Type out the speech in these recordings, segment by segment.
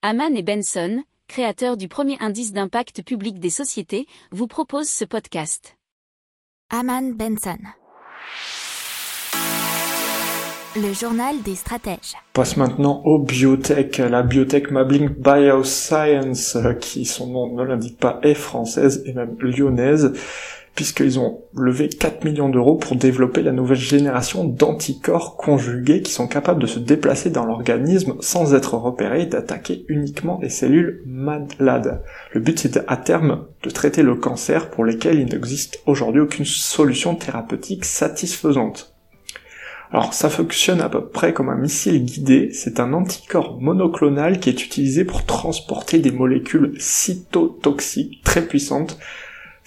Haman et Benson, créateurs du premier indice d'impact public des sociétés, vous proposent ce podcast. Haman Benson. Le journal des stratèges. passe maintenant aux biotech. La biotech Mablink Bioscience, euh, qui son nom ne l'indique pas, est française et même lyonnaise, puisqu'ils ont levé 4 millions d'euros pour développer la nouvelle génération d'anticorps conjugués qui sont capables de se déplacer dans l'organisme sans être repérés et d'attaquer uniquement les cellules malades. Le but c'est à terme de traiter le cancer pour lesquels il n'existe aujourd'hui aucune solution thérapeutique satisfaisante. Alors ça fonctionne à peu près comme un missile guidé, c'est un anticorps monoclonal qui est utilisé pour transporter des molécules cytotoxiques très puissantes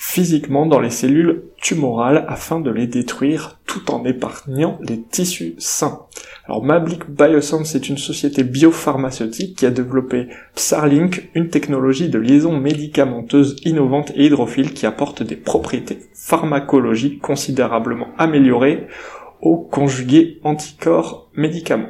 physiquement dans les cellules tumorales afin de les détruire tout en épargnant les tissus sains. Alors Mablik Bioscience est une société biopharmaceutique qui a développé Psarlink, une technologie de liaison médicamenteuse innovante et hydrophile qui apporte des propriétés pharmacologiques considérablement améliorées aux conjugués anticorps médicaments.